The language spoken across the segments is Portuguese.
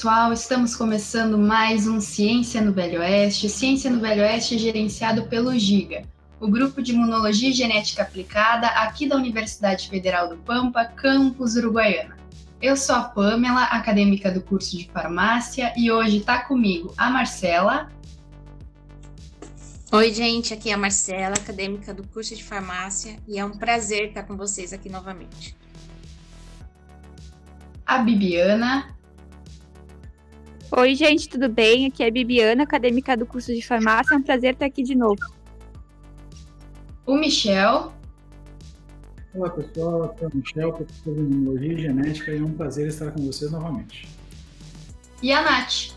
pessoal, estamos começando mais um Ciência no Velho Oeste. Ciência no Velho Oeste é gerenciado pelo GIGA, o Grupo de Imunologia e Genética Aplicada aqui da Universidade Federal do Pampa, campus Uruguaiana. Eu sou a Pamela, acadêmica do curso de farmácia, e hoje está comigo a Marcela. Oi, gente, aqui é a Marcela, acadêmica do curso de farmácia, e é um prazer estar com vocês aqui novamente. A Bibiana. Oi, gente, tudo bem? Aqui é a Bibiana, acadêmica do curso de farmácia. É um prazer estar aqui de novo. O Michel. Olá, pessoal. Aqui é o Michel, professor de Imunologia e Genética, e é um prazer estar com vocês novamente. E a Nath.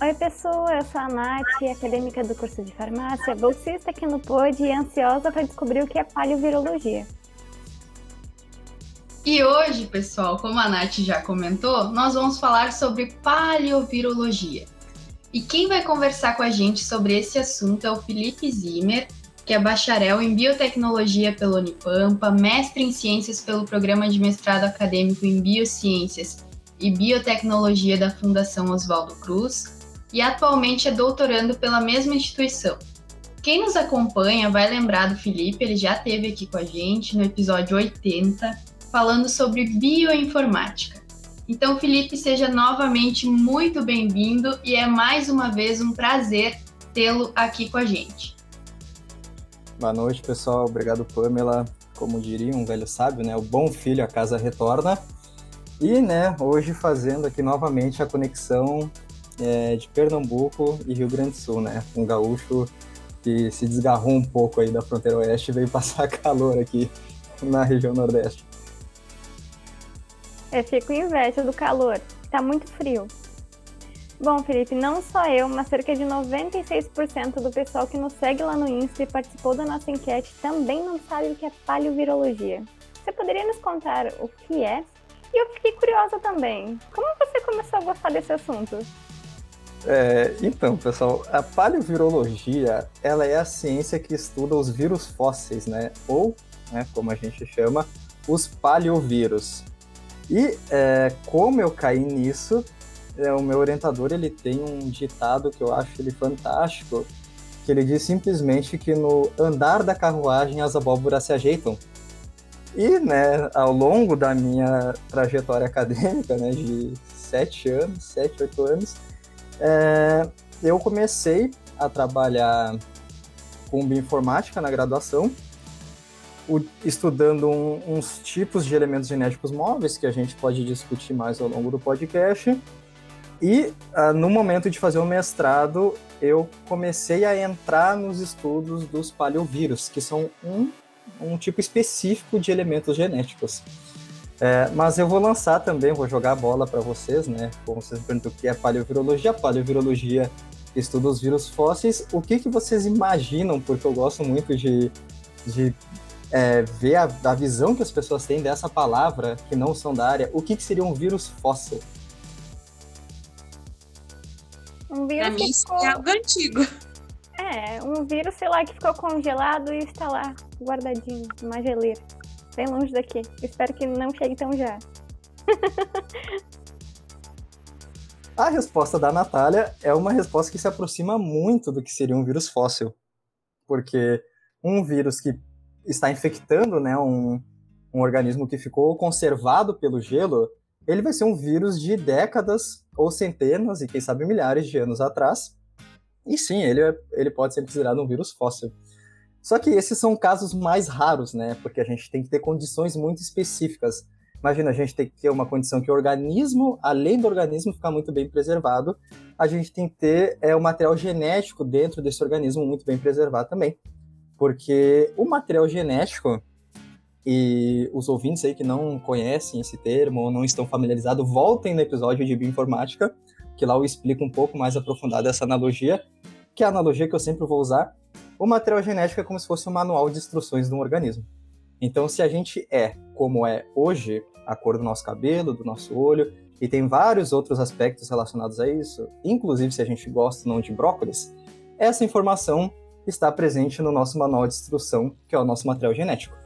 Oi, pessoal. Eu sou a Nath, acadêmica do curso de farmácia, bolsista aqui no POD e ansiosa para descobrir o que é paleovirologia. E hoje, pessoal, como a Nath já comentou, nós vamos falar sobre paleovirologia. E quem vai conversar com a gente sobre esse assunto é o Felipe Zimmer, que é bacharel em biotecnologia pela Unipampa, mestre em ciências pelo programa de mestrado acadêmico em biociências e biotecnologia da Fundação Oswaldo Cruz e atualmente é doutorando pela mesma instituição. Quem nos acompanha vai lembrar do Felipe, ele já esteve aqui com a gente no episódio 80 falando sobre bioinformática. Então, Felipe, seja novamente muito bem-vindo e é mais uma vez um prazer tê-lo aqui com a gente. Boa noite, pessoal. Obrigado, Pamela. Como diria um velho sábio, né? O bom filho a casa retorna. E, né, hoje fazendo aqui novamente a conexão é, de Pernambuco e Rio Grande do Sul, né? Um gaúcho que se desgarrou um pouco aí da fronteira oeste e veio passar calor aqui na região nordeste. Eu fico inveja do calor. Tá muito frio. Bom, Felipe, não só eu, mas cerca de 96% do pessoal que nos segue lá no Insta e participou da nossa enquete também não sabe o que é paleovirologia. Você poderia nos contar o que é? E eu fiquei curiosa também. Como você começou a gostar desse assunto? É, então, pessoal, a paleovirologia, ela é a ciência que estuda os vírus fósseis, né? Ou, né, como a gente chama, os paleovírus. E é, como eu caí nisso, é, o meu orientador ele tem um ditado que eu acho ele fantástico, que ele diz simplesmente que no andar da carruagem as abóboras se ajeitam. E, né, ao longo da minha trajetória acadêmica, né, de sete anos, sete, oito anos, é, eu comecei a trabalhar com bioinformática na graduação o, estudando um, uns tipos de elementos genéticos móveis que a gente pode discutir mais ao longo do podcast. E uh, no momento de fazer o mestrado, eu comecei a entrar nos estudos dos paleovírus, que são um, um tipo específico de elementos genéticos. É, mas eu vou lançar também, vou jogar a bola para vocês, né? Como vocês perguntam o que é paleovirologia, paleovirologia estuda os vírus fósseis. O que, que vocês imaginam? Porque eu gosto muito de, de é, ver a, a, visão que as pessoas têm dessa palavra, que não são da área, o que, que seria um vírus fóssil? Um vírus mim, ficou... é algo antigo. É, um vírus, sei lá, que ficou congelado e está lá, guardadinho, numa geleira. Bem longe daqui. Espero que não chegue tão já. A resposta da Natália é uma resposta que se aproxima muito do que seria um vírus fóssil. Porque um vírus que está infectando né, um, um organismo que ficou conservado pelo gelo, ele vai ser um vírus de décadas ou centenas e quem sabe milhares de anos atrás. E sim, ele, é, ele pode ser considerado um vírus fóssil. Só que esses são casos mais raros, né? Porque a gente tem que ter condições muito específicas. Imagina, a gente tem que ter uma condição que o organismo, além do organismo ficar muito bem preservado, a gente tem que ter é, o material genético dentro desse organismo muito bem preservado também porque o material genético e os ouvintes aí que não conhecem esse termo ou não estão familiarizados, voltem no episódio de bioinformática, que lá eu explico um pouco mais aprofundado essa analogia, que é a analogia que eu sempre vou usar. O material genético é como se fosse um manual de instruções de um organismo. Então, se a gente é como é hoje, a cor do nosso cabelo, do nosso olho, e tem vários outros aspectos relacionados a isso, inclusive se a gente gosta ou não de brócolis, essa informação está presente no nosso manual de instrução, que é o nosso material genético.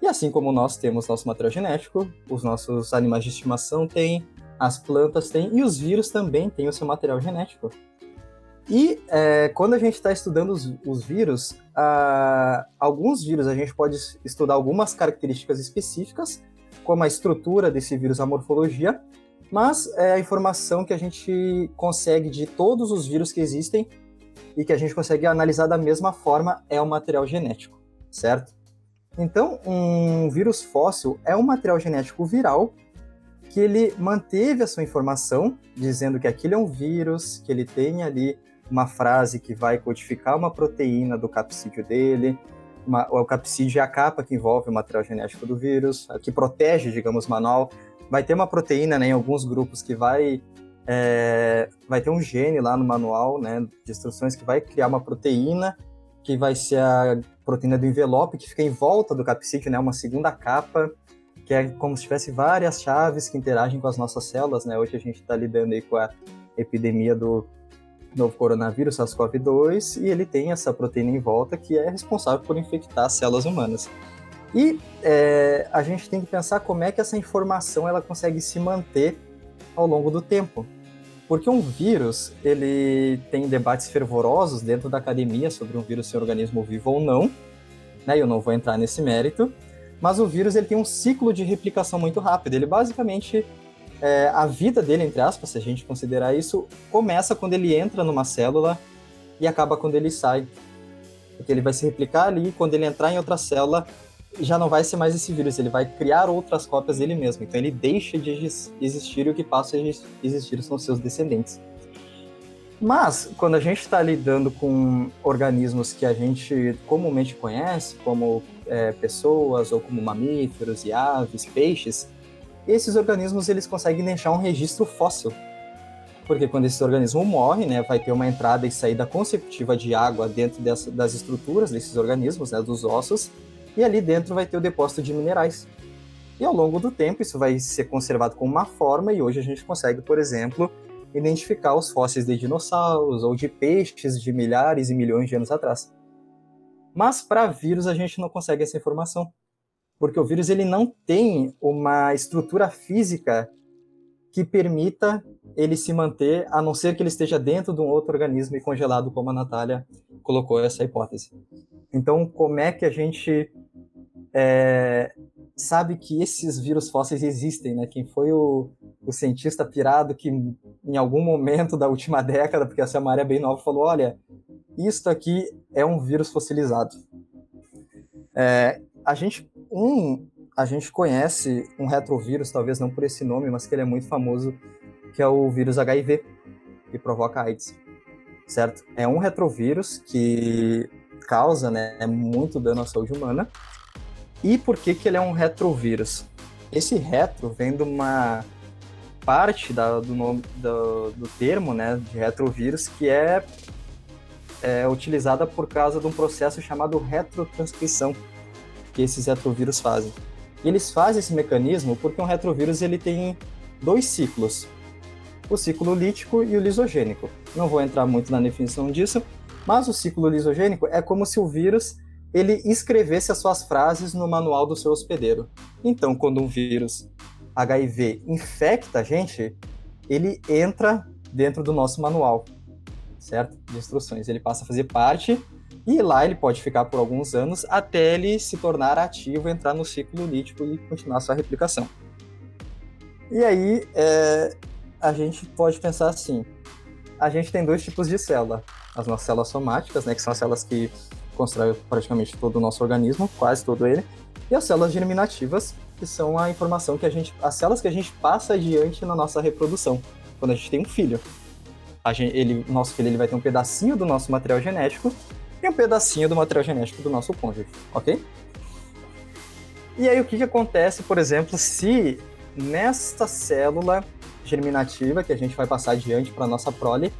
E assim como nós temos nosso material genético, os nossos animais de estimação têm, as plantas têm e os vírus também têm o seu material genético. E é, quando a gente está estudando os, os vírus, alguns vírus a gente pode estudar algumas características específicas, como a estrutura desse vírus, a morfologia, mas é a informação que a gente consegue de todos os vírus que existem e que a gente consegue analisar da mesma forma é o material genético, certo? Então, um vírus fóssil é um material genético viral que ele manteve a sua informação, dizendo que aquilo é um vírus, que ele tem ali uma frase que vai codificar uma proteína do capsídeo dele, uma, o capsídeo é a capa que envolve o material genético do vírus, que protege, digamos, manual. Vai ter uma proteína né, em alguns grupos que vai é, vai ter um gene lá no manual né, de instruções que vai criar uma proteína que vai ser a proteína do envelope que fica em volta do capsídeo, né, uma segunda capa que é como se tivesse várias chaves que interagem com as nossas células, né? Hoje a gente está lidando aí com a epidemia do novo coronavírus, SARS-CoV-2, e ele tem essa proteína em volta que é responsável por infectar as células humanas. E é, a gente tem que pensar como é que essa informação ela consegue se manter ao longo do tempo. Porque um vírus, ele tem debates fervorosos dentro da academia sobre um vírus ser organismo vivo ou não, né? Eu não vou entrar nesse mérito, mas o vírus ele tem um ciclo de replicação muito rápido. Ele basicamente é, a vida dele, entre aspas, se a gente considerar isso, começa quando ele entra numa célula e acaba quando ele sai. Porque ele vai se replicar ali, quando ele entrar em outra célula, já não vai ser mais esse vírus, ele vai criar outras cópias dele mesmo. Então ele deixa de existir e o que passa a existir são seus descendentes. Mas, quando a gente está lidando com organismos que a gente comumente conhece, como é, pessoas, ou como mamíferos e aves, peixes, esses organismos eles conseguem deixar um registro fóssil. Porque quando esse organismo morre, né, vai ter uma entrada e saída consecutiva de água dentro dessa, das estruturas desses organismos, né, dos ossos, e ali dentro vai ter o depósito de minerais. E ao longo do tempo isso vai ser conservado com uma forma e hoje a gente consegue, por exemplo, identificar os fósseis de dinossauros ou de peixes de milhares e milhões de anos atrás. Mas para vírus a gente não consegue essa informação, porque o vírus ele não tem uma estrutura física que permita ele se manter, a não ser que ele esteja dentro de um outro organismo e congelado, como a Natália colocou essa hipótese. Então, como é que a gente é, sabe que esses vírus fósseis existem, né? Quem foi o, o, cientista pirado que em algum momento da última década, porque essa é uma área bem nova, falou, olha, isto aqui é um vírus fossilizado. É, a gente um a gente conhece um retrovírus, talvez não por esse nome, mas que ele é muito famoso, que é o vírus HIV, que provoca AIDS, certo? É um retrovírus que causa né, muito dano à saúde humana. E por que, que ele é um retrovírus? Esse retro vem de uma parte da, do, nome, do, do termo né, de retrovírus que é, é utilizada por causa de um processo chamado retrotranscrição que esses retrovírus fazem. E eles fazem esse mecanismo porque um retrovírus ele tem dois ciclos, o ciclo lítico e o lisogênico. Não vou entrar muito na definição disso, mas o ciclo lisogênico é como se o vírus ele escrevesse as suas frases no manual do seu hospedeiro. Então, quando um vírus HIV infecta a gente, ele entra dentro do nosso manual, certo? De instruções. Ele passa a fazer parte e lá ele pode ficar por alguns anos até ele se tornar ativo, entrar no ciclo lítico e continuar sua replicação. E aí, é, a gente pode pensar assim: a gente tem dois tipos de célula. As nossas células somáticas, né, que são as células que constroem praticamente todo o nosso organismo, quase todo ele, e as células germinativas, que são a informação que a gente, as células que a gente passa adiante na nossa reprodução, quando a gente tem um filho. Gente, ele, nosso filho ele vai ter um pedacinho do nosso material genético e um pedacinho do material genético do nosso cônjuge, ok? E aí o que, que acontece, por exemplo, se nesta célula germinativa que a gente vai passar adiante para nossa prole,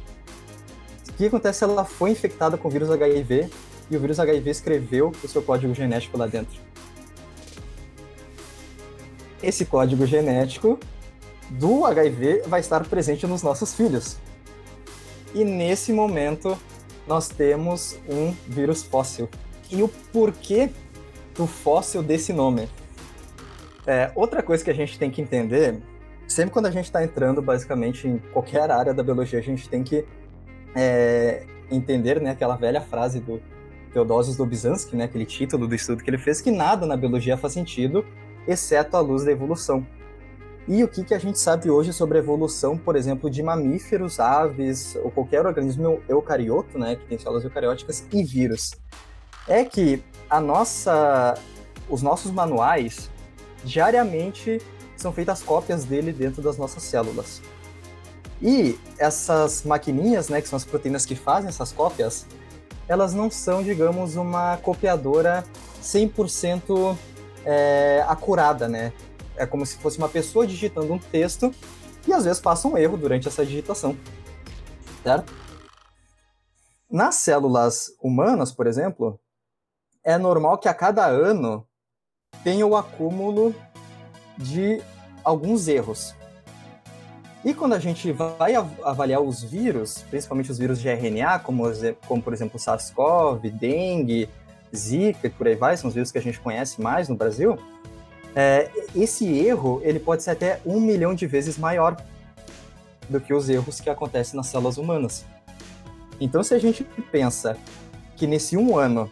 o que acontece se ela foi infectada com o vírus HIV e o vírus HIV escreveu o seu código genético lá dentro? Esse código genético do HIV vai estar presente nos nossos filhos. E nesse momento nós temos um vírus fóssil. E o porquê do fóssil desse nome? É, outra coisa que a gente tem que entender sempre quando a gente está entrando, basicamente, em qualquer área da biologia, a gente tem que é, entender né, aquela velha frase do Theodosius Dobzhansky, né, aquele título do estudo que ele fez, que nada na biologia faz sentido, exceto a luz da evolução. E o que, que a gente sabe hoje sobre a evolução, por exemplo, de mamíferos, aves ou qualquer organismo eucarioto, né, que tem células eucarióticas, e vírus? É que a nossa, os nossos manuais diariamente são feitas cópias dele dentro das nossas células. E essas maquininhas, né, que são as proteínas que fazem essas cópias, elas não são, digamos, uma copiadora 100% é, acurada, né? É como se fosse uma pessoa digitando um texto e às vezes passa um erro durante essa digitação, certo? Nas células humanas, por exemplo, é normal que a cada ano tenha o acúmulo de alguns erros. E quando a gente vai avaliar os vírus, principalmente os vírus de RNA, como, como por exemplo SARS-CoV, dengue, Zika e por aí vai, são os vírus que a gente conhece mais no Brasil, é, esse erro ele pode ser até um milhão de vezes maior do que os erros que acontecem nas células humanas. Então, se a gente pensa que nesse um ano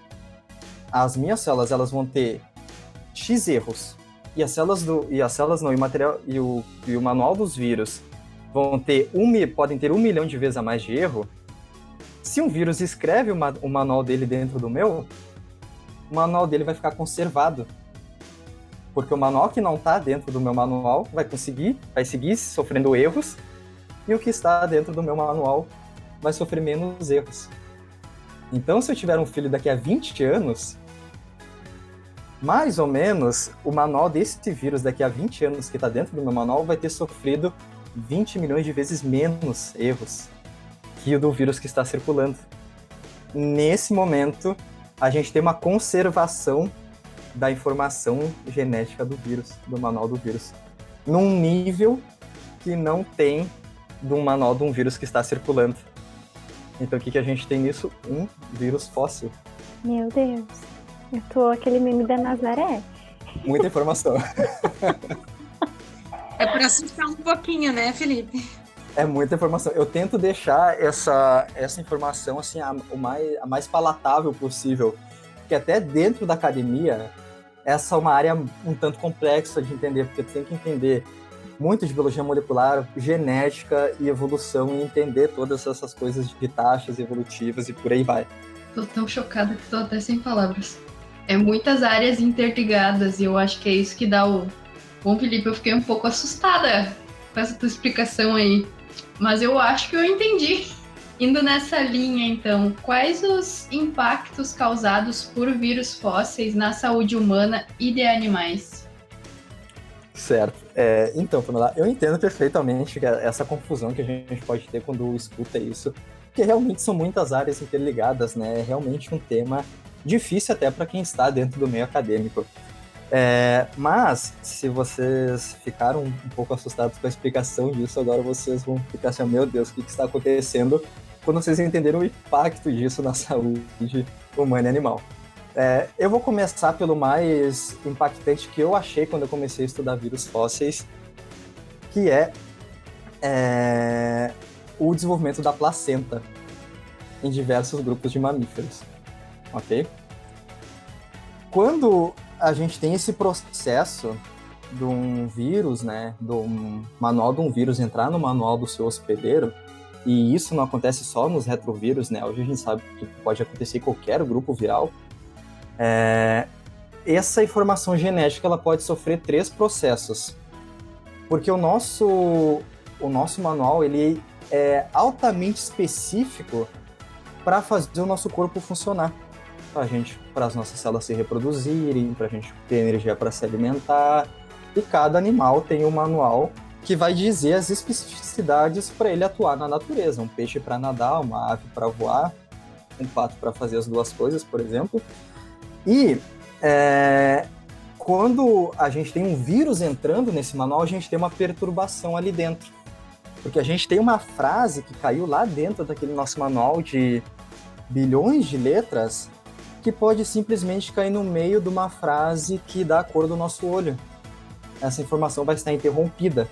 as minhas células elas vão ter x erros e as células do e as células não e o material e o, e o manual dos vírus vão ter um podem ter um milhão de vezes a mais de erro. Se um vírus escreve o, o manual dele dentro do meu, o manual dele vai ficar conservado. Porque o manual que não está dentro do meu manual vai conseguir, vai seguir sofrendo erros, e o que está dentro do meu manual vai sofrer menos erros. Então, se eu tiver um filho daqui a 20 anos, mais ou menos, o manual desse vírus daqui a 20 anos que está dentro do meu manual vai ter sofrido 20 milhões de vezes menos erros que o do vírus que está circulando. Nesse momento, a gente tem uma conservação da informação genética do vírus, do manual do vírus, num nível que não tem do manual de um vírus que está circulando. Então, o que, que a gente tem nisso? Um vírus fóssil. Meu Deus. Eu tô aquele meme da Nazaré. Muita informação. é para assustar um pouquinho, né, Felipe? É muita informação. Eu tento deixar essa, essa informação assim a, o mais, a mais palatável possível. Porque até dentro da academia, essa é uma área um tanto complexa de entender, porque tu tem que entender muito de biologia molecular, genética e evolução e entender todas essas coisas de taxas evolutivas e por aí vai. Tô tão chocada que tô até sem palavras é muitas áreas interligadas e eu acho que é isso que dá o. Bom, Felipe, eu fiquei um pouco assustada com essa tua explicação aí, mas eu acho que eu entendi. Indo nessa linha, então, quais os impactos causados por vírus fósseis na saúde humana e de animais? Certo. É, então, Pamela, eu entendo perfeitamente essa confusão que a gente pode ter quando escuta isso, porque realmente são muitas áreas interligadas, né? É realmente um tema difícil até para quem está dentro do meio acadêmico. É, mas, se vocês ficaram um pouco assustados com a explicação disso, agora vocês vão ficar assim, meu Deus, o que, que está acontecendo? Quando vocês entenderam o impacto disso na saúde humana e animal. É, eu vou começar pelo mais impactante que eu achei quando eu comecei a estudar vírus fósseis, que é, é o desenvolvimento da placenta em diversos grupos de mamíferos ok? Quando a gente tem esse processo de um vírus, né, do manual de um vírus entrar no manual do seu hospedeiro, e isso não acontece só nos retrovírus, né? Hoje a gente sabe que pode acontecer em qualquer grupo viral. É... Essa informação genética ela pode sofrer três processos, porque o nosso o nosso manual ele é altamente específico para fazer o nosso corpo funcionar a gente, para as nossas células se reproduzirem, para a gente ter energia para se alimentar. E cada animal tem um manual que vai dizer as especificidades para ele atuar na natureza. Um peixe para nadar, uma ave para voar, um pato para fazer as duas coisas, por exemplo. E é, quando a gente tem um vírus entrando nesse manual, a gente tem uma perturbação ali dentro. Porque a gente tem uma frase que caiu lá dentro daquele nosso manual de bilhões de letras que pode simplesmente cair no meio de uma frase que dá a cor do nosso olho. Essa informação vai estar interrompida.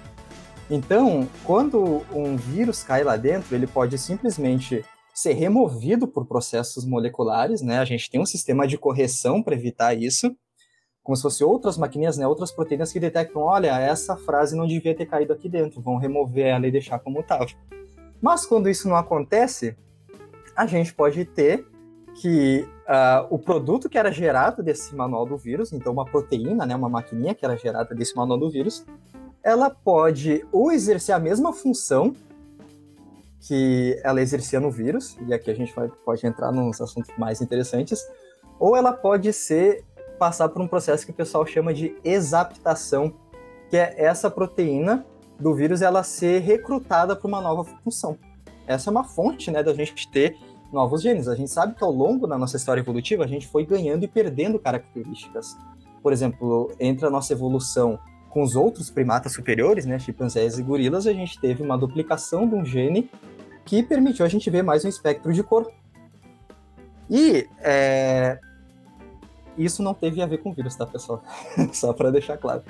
Então, quando um vírus cai lá dentro, ele pode simplesmente ser removido por processos moleculares, né? A gente tem um sistema de correção para evitar isso, como se fosse outras maquininhas, né? Outras proteínas que detectam, olha, essa frase não devia ter caído aqui dentro, vão remover ela e deixar como estava. Mas quando isso não acontece, a gente pode ter que uh, o produto que era gerado desse manual do vírus, então uma proteína, né, uma maquininha que era gerada desse manual do vírus, ela pode ou exercer a mesma função que ela exercia no vírus, e aqui a gente vai, pode entrar nos assuntos mais interessantes, ou ela pode ser passar por um processo que o pessoal chama de exaptação, que é essa proteína do vírus ela ser recrutada para uma nova função. Essa é uma fonte, né, da gente ter novos genes. A gente sabe que ao longo da nossa história evolutiva a gente foi ganhando e perdendo características. Por exemplo, entre a nossa evolução com os outros primatas superiores, né, chimpanzés e gorilas, a gente teve uma duplicação de um gene que permitiu a gente ver mais um espectro de cor. E é, isso não teve a ver com vírus, tá, pessoal? Só para deixar claro.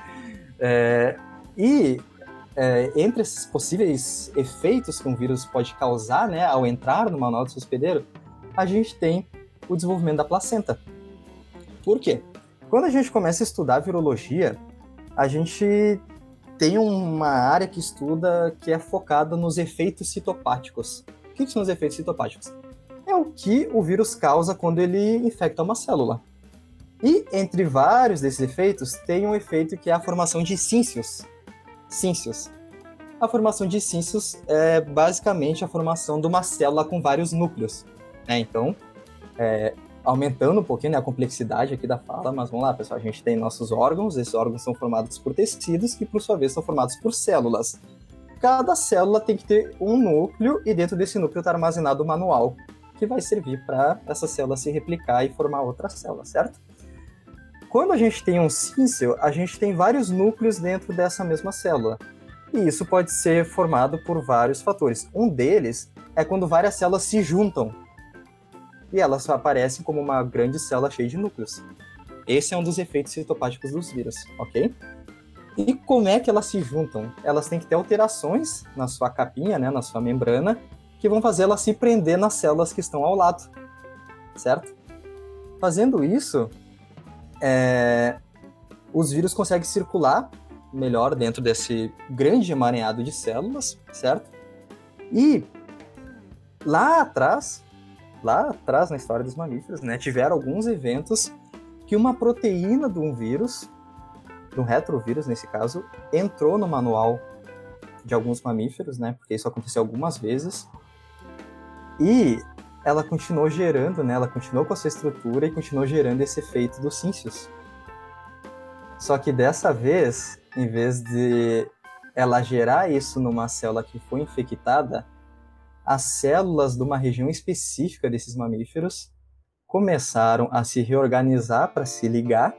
É, e é, entre esses possíveis efeitos que um vírus pode causar, né, ao entrar no manual do hospedeiro, a gente tem o desenvolvimento da placenta. Por quê? Quando a gente começa a estudar virologia, a gente tem uma área que estuda que é focada nos efeitos citopáticos. O que são os efeitos citopáticos? É o que o vírus causa quando ele infecta uma célula. E entre vários desses efeitos, tem um efeito que é a formação de síncios. Síncios. A formação de síncios é basicamente a formação de uma célula com vários núcleos. Né? Então, é, aumentando um pouquinho né, a complexidade aqui da fala, mas vamos lá, pessoal. A gente tem nossos órgãos, esses órgãos são formados por tecidos, que por sua vez são formados por células. Cada célula tem que ter um núcleo, e dentro desse núcleo está armazenado o manual, que vai servir para essa célula se replicar e formar outra célula, certo? Quando a gente tem um síncel, a gente tem vários núcleos dentro dessa mesma célula. E isso pode ser formado por vários fatores. Um deles é quando várias células se juntam e elas aparecem como uma grande célula cheia de núcleos. Esse é um dos efeitos citopáticos dos vírus, ok? E como é que elas se juntam? Elas têm que ter alterações na sua capinha, né, na sua membrana, que vão fazer elas se prender nas células que estão ao lado, certo? Fazendo isso, é... os vírus conseguem circular melhor dentro desse grande emaranhado de células, certo? E lá atrás, lá atrás na história dos mamíferos, né, tiveram alguns eventos que uma proteína de um vírus, de um retrovírus nesse caso, entrou no manual de alguns mamíferos, né, porque isso aconteceu algumas vezes, e ela continuou gerando, né, ela continuou com a sua estrutura e continuou gerando esse efeito dos síncios. Só que dessa vez, em vez de ela gerar isso numa célula que foi infectada, as células de uma região específica desses mamíferos começaram a se reorganizar para se ligar,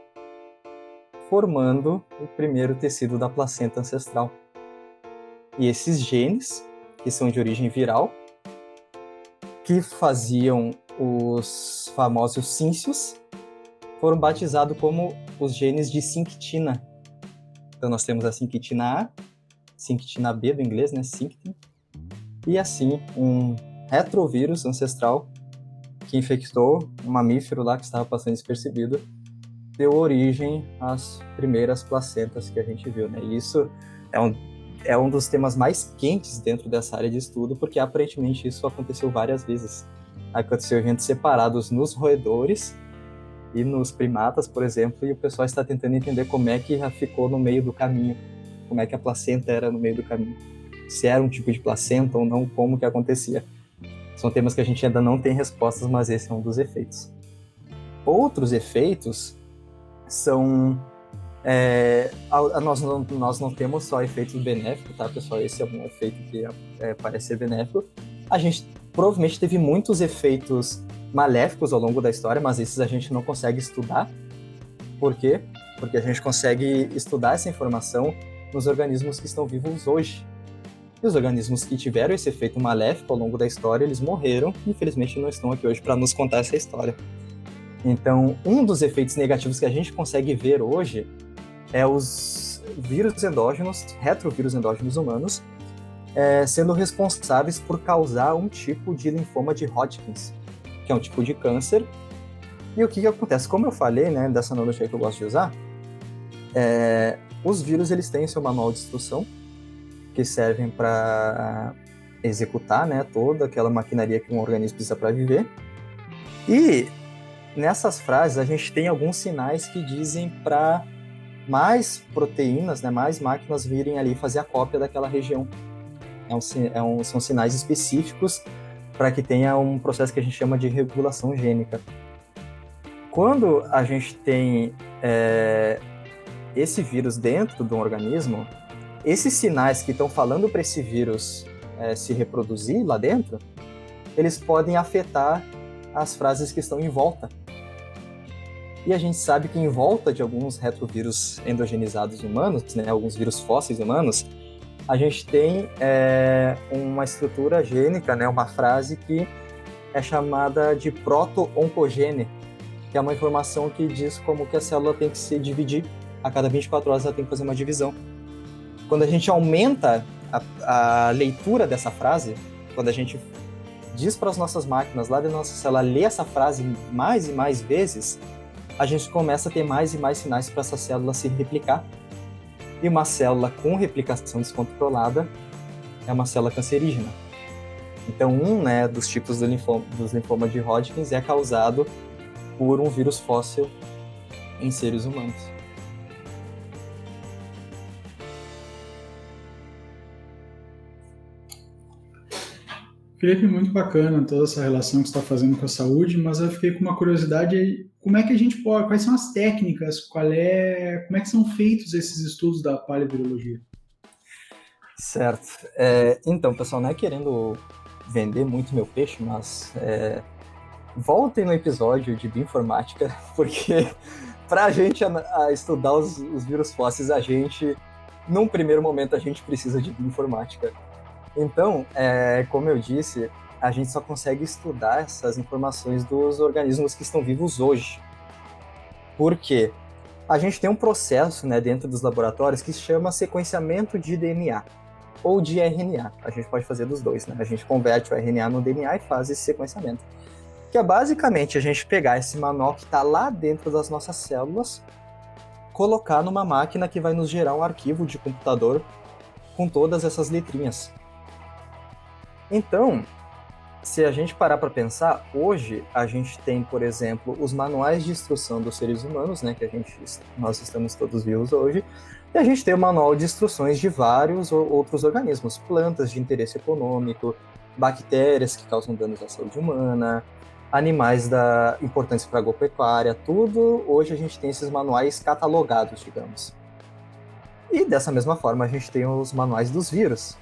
formando o primeiro tecido da placenta ancestral. E esses genes, que são de origem viral, que faziam os famosos síncios, foram batizados como os genes de sinctina. Então nós temos a sinctina A, sinctina B do inglês, né, sinctin, e assim um retrovírus ancestral que infectou um mamífero lá que estava passando despercebido deu origem às primeiras placentas que a gente viu, né? E isso é um, é um dos temas mais quentes dentro dessa área de estudo, porque aparentemente isso aconteceu várias vezes. Aconteceu gente separados nos roedores e nos primatas, por exemplo, e o pessoal está tentando entender como é que ficou no meio do caminho, como é que a placenta era no meio do caminho se era um tipo de placenta ou não, como que acontecia. São temas que a gente ainda não tem respostas, mas esse é um dos efeitos. Outros efeitos são. É, a, a, nós, não, nós não temos só efeitos benéficos, tá, pessoal? Esse é um efeito que é, parece ser benéfico. A gente provavelmente teve muitos efeitos maléficos ao longo da história, mas esses a gente não consegue estudar. Por quê? Porque a gente consegue estudar essa informação nos organismos que estão vivos hoje. E os organismos que tiveram esse efeito maléfico ao longo da história, eles morreram e infelizmente não estão aqui hoje para nos contar essa história. Então, um dos efeitos negativos que a gente consegue ver hoje é os vírus endógenos, retrovírus endógenos humanos, é, sendo responsáveis por causar um tipo de linfoma de Hodgkins, que é um tipo de câncer. E o que, que acontece? Como eu falei, né, dessa analogia que eu gosto de usar, é, os vírus eles têm seu manual de instrução, que servem para executar né, toda aquela maquinaria que um organismo precisa para viver. E nessas frases a gente tem alguns sinais que dizem para mais proteínas, né, mais máquinas virem ali fazer a cópia daquela região. É um, é um, são sinais específicos para que tenha um processo que a gente chama de regulação gênica. Quando a gente tem é, esse vírus dentro de um organismo, esses sinais que estão falando para esse vírus é, se reproduzir lá dentro, eles podem afetar as frases que estão em volta. E a gente sabe que em volta de alguns retrovírus endogenizados humanos, né, alguns vírus fósseis humanos, a gente tem é, uma estrutura gênica, né, uma frase que é chamada de proto-oncogene, que é uma informação que diz como que a célula tem que se dividir. A cada 24 horas ela tem que fazer uma divisão. Quando a gente aumenta a, a leitura dessa frase, quando a gente diz para as nossas máquinas lá da nossa célula ler essa frase mais e mais vezes, a gente começa a ter mais e mais sinais para essa célula se replicar. E uma célula com replicação descontrolada é uma célula cancerígena. Então, um né, dos tipos do linfoma, dos linfomas de Hodgkin é causado por um vírus fóssil em seres humanos. Felipe, muito bacana toda essa relação que está fazendo com a saúde, mas eu fiquei com uma curiosidade como é que a gente pode, quais são as técnicas, qual é, como é que são feitos esses estudos da paleovirologia? Certo. É, então, pessoal, não é querendo vender muito meu peixe, mas é, voltem no episódio de bioinformática, porque para a gente estudar os, os vírus fósseis, a gente, num primeiro momento, a gente precisa de bioinformática então, é, como eu disse, a gente só consegue estudar essas informações dos organismos que estão vivos hoje. Por quê? A gente tem um processo né, dentro dos laboratórios que se chama sequenciamento de DNA ou de RNA. A gente pode fazer dos dois, né? A gente converte o RNA no DNA e faz esse sequenciamento. Que é basicamente a gente pegar esse manual que está lá dentro das nossas células, colocar numa máquina que vai nos gerar um arquivo de computador com todas essas letrinhas. Então, se a gente parar para pensar, hoje a gente tem, por exemplo, os manuais de instrução dos seres humanos, né, que a gente nós estamos todos vivos hoje, e a gente tem o manual de instruções de vários outros organismos, plantas de interesse econômico, bactérias que causam danos à saúde humana, animais da importantes para a agropecuária, tudo hoje a gente tem esses manuais catalogados, digamos. E dessa mesma forma a gente tem os manuais dos vírus,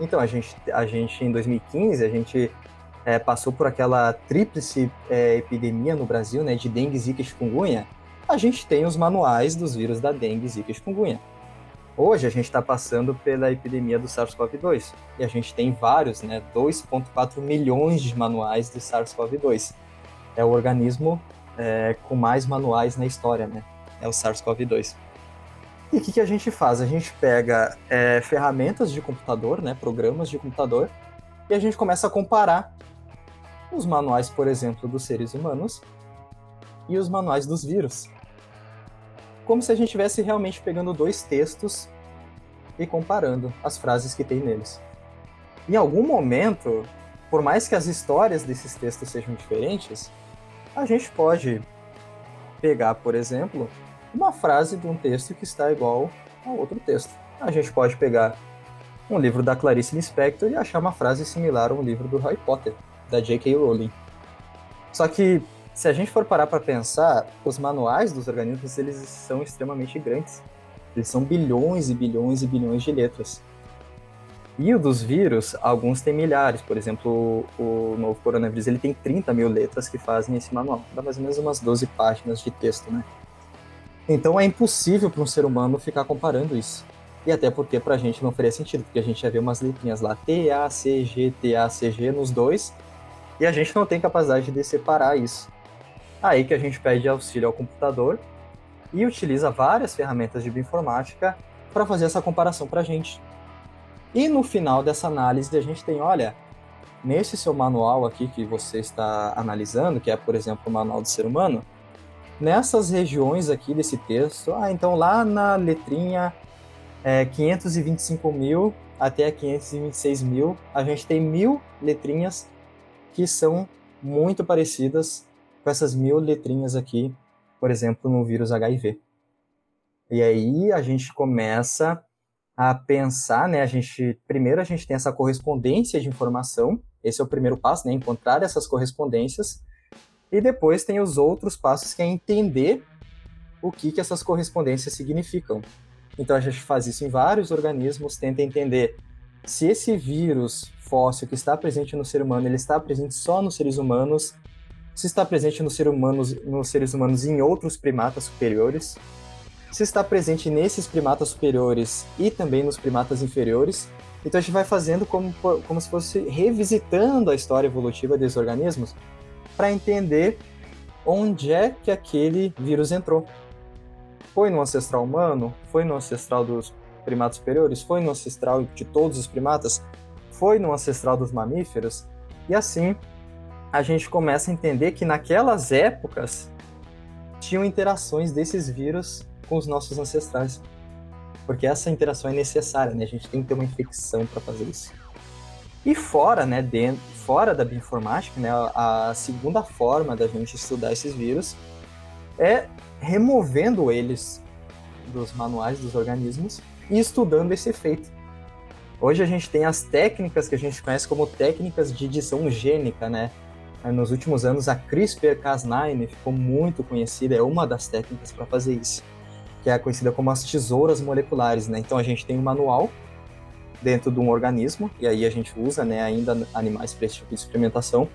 então, a gente, a gente em 2015, a gente é, passou por aquela tríplice é, epidemia no Brasil, né, de dengue, zika e chikungunya. A gente tem os manuais dos vírus da dengue, zika e chikungunya. Hoje a gente está passando pela epidemia do SARS-CoV-2 e a gente tem vários, né, 2,4 milhões de manuais do SARS-CoV-2. É o organismo é, com mais manuais na história, né? É o SARS-CoV-2. E o que, que, a gente faz? A gente pega é, ferramentas de computador, né, programas de computador, e a gente começa a comparar os manuais, por exemplo, dos seres humanos e os manuais dos vírus. Como se a gente estivesse realmente pegando dois textos e comparando as frases que tem neles. Em algum momento, por mais que as histórias desses textos sejam diferentes, a gente pode pegar, por exemplo, uma frase de um texto que está igual a outro texto. A gente pode pegar um livro da Clarice Lispector e achar uma frase similar a um livro do Harry Potter, da J.K. Rowling. Só que, se a gente for parar para pensar, os manuais dos organismos eles são extremamente grandes. Eles são bilhões e bilhões e bilhões de letras. E o dos vírus, alguns têm milhares. Por exemplo, o novo coronavírus ele tem 30 mil letras que fazem esse manual. Dá mais ou menos umas 12 páginas de texto, né? Então é impossível para um ser humano ficar comparando isso. E até porque para a gente não faria sentido, porque a gente já vê umas letrinhas lá T, A, C, G, T, A, C, G nos dois, e a gente não tem capacidade de separar isso. Aí que a gente pede auxílio ao computador e utiliza várias ferramentas de bioinformática para fazer essa comparação para a gente. E no final dessa análise, a gente tem, olha, nesse seu manual aqui que você está analisando, que é, por exemplo, o manual do ser humano, nessas regiões aqui desse texto, ah, então lá na letrinha é, 525 mil até 526 mil, a gente tem mil letrinhas que são muito parecidas com essas mil letrinhas aqui, por exemplo, no vírus HIV. E aí a gente começa a pensar, né? A gente primeiro a gente tem essa correspondência de informação. Esse é o primeiro passo, né? Encontrar essas correspondências. E depois tem os outros passos que é entender o que que essas correspondências significam. Então a gente faz isso em vários organismos, tenta entender se esse vírus fóssil que está presente no ser humano, ele está presente só nos seres humanos, se está presente nos, ser humanos, nos seres humanos em outros primatas superiores, se está presente nesses primatas superiores e também nos primatas inferiores. Então a gente vai fazendo como, como se fosse revisitando a história evolutiva desses organismos para entender onde é que aquele vírus entrou. Foi no ancestral humano? Foi no ancestral dos primatas superiores? Foi no ancestral de todos os primatas? Foi no ancestral dos mamíferos? E assim a gente começa a entender que naquelas épocas tinham interações desses vírus com os nossos ancestrais. Porque essa interação é necessária, né? A gente tem que ter uma infecção para fazer isso. E fora, né, dentro, fora da bioinformática, né, a segunda forma da gente estudar esses vírus é removendo eles dos manuais dos organismos e estudando esse efeito. Hoje a gente tem as técnicas que a gente conhece como técnicas de edição gênica, né? Nos últimos anos a CRISPR-Cas9 ficou muito conhecida, é uma das técnicas para fazer isso que é conhecida como as tesouras moleculares, né? Então a gente tem um manual dentro de um organismo, e aí a gente usa né, ainda animais para esse tipo de experimentação,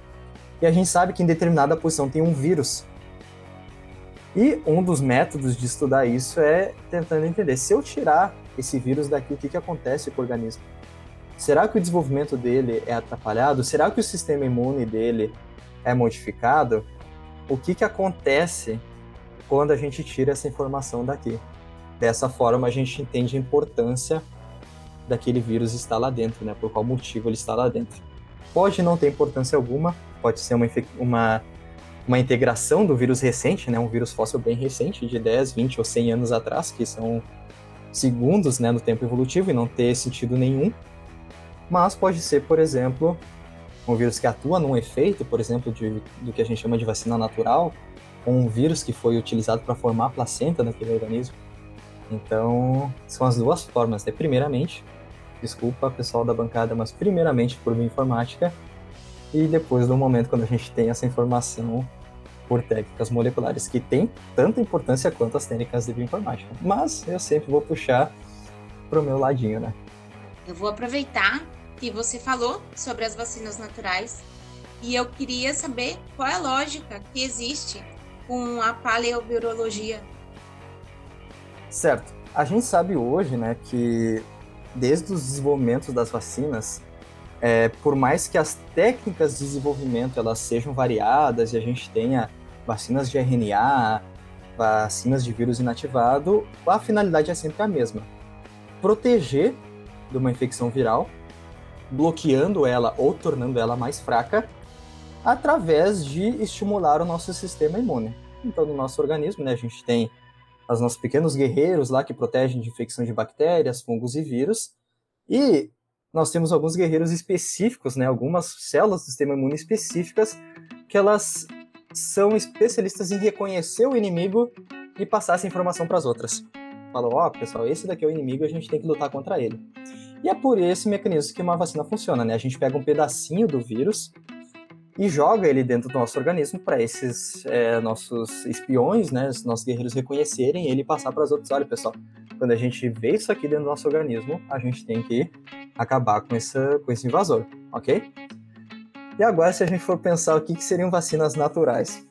e a gente sabe que em determinada posição tem um vírus. E um dos métodos de estudar isso é tentando entender, se eu tirar esse vírus daqui, o que, que acontece com o organismo? Será que o desenvolvimento dele é atrapalhado? Será que o sistema imune dele é modificado? O que, que acontece quando a gente tira essa informação daqui. Dessa forma, a gente entende a importância daquele vírus estar lá dentro, né? Por qual motivo ele está lá dentro. Pode não ter importância alguma, pode ser uma, uma, uma integração do vírus recente, né? Um vírus fóssil bem recente, de 10, 20 ou 100 anos atrás, que são segundos né, no tempo evolutivo e não ter sentido nenhum. Mas pode ser, por exemplo, um vírus que atua num efeito, por exemplo, de, do que a gente chama de vacina natural, com um vírus que foi utilizado para formar a placenta daquele organismo. Então, são as duas formas. Né? Primeiramente, desculpa pessoal da bancada, mas primeiramente por bioinformática e depois do momento quando a gente tem essa informação por técnicas moleculares, que tem tanta importância quanto as técnicas de bioinformática. Mas eu sempre vou puxar para o meu ladinho, né? Eu vou aproveitar que você falou sobre as vacinas naturais e eu queria saber qual é a lógica que existe com a paleovirologia? Certo. A gente sabe hoje, né, que desde os desenvolvimentos das vacinas, é, por mais que as técnicas de desenvolvimento elas sejam variadas e a gente tenha vacinas de RNA, vacinas de vírus inativado, a finalidade é sempre a mesma: proteger de uma infecção viral, bloqueando ela ou tornando ela mais fraca através de estimular o nosso sistema imune. Então, no nosso organismo, né, a gente tem os nossos pequenos guerreiros lá que protegem de infecção de bactérias, fungos e vírus. E nós temos alguns guerreiros específicos, né, algumas células do sistema imune específicas que elas são especialistas em reconhecer o inimigo e passar essa informação para as outras. Falou, ó, oh, pessoal, esse daqui é o inimigo, a gente tem que lutar contra ele. E é por esse mecanismo que uma vacina funciona, né? A gente pega um pedacinho do vírus e joga ele dentro do nosso organismo para esses é, nossos espiões, né, os nossos guerreiros reconhecerem ele e passar para os outros. Olha, pessoal, quando a gente vê isso aqui dentro do nosso organismo, a gente tem que acabar com, com esse invasor, ok? E agora, se a gente for pensar o que, que seriam vacinas naturais,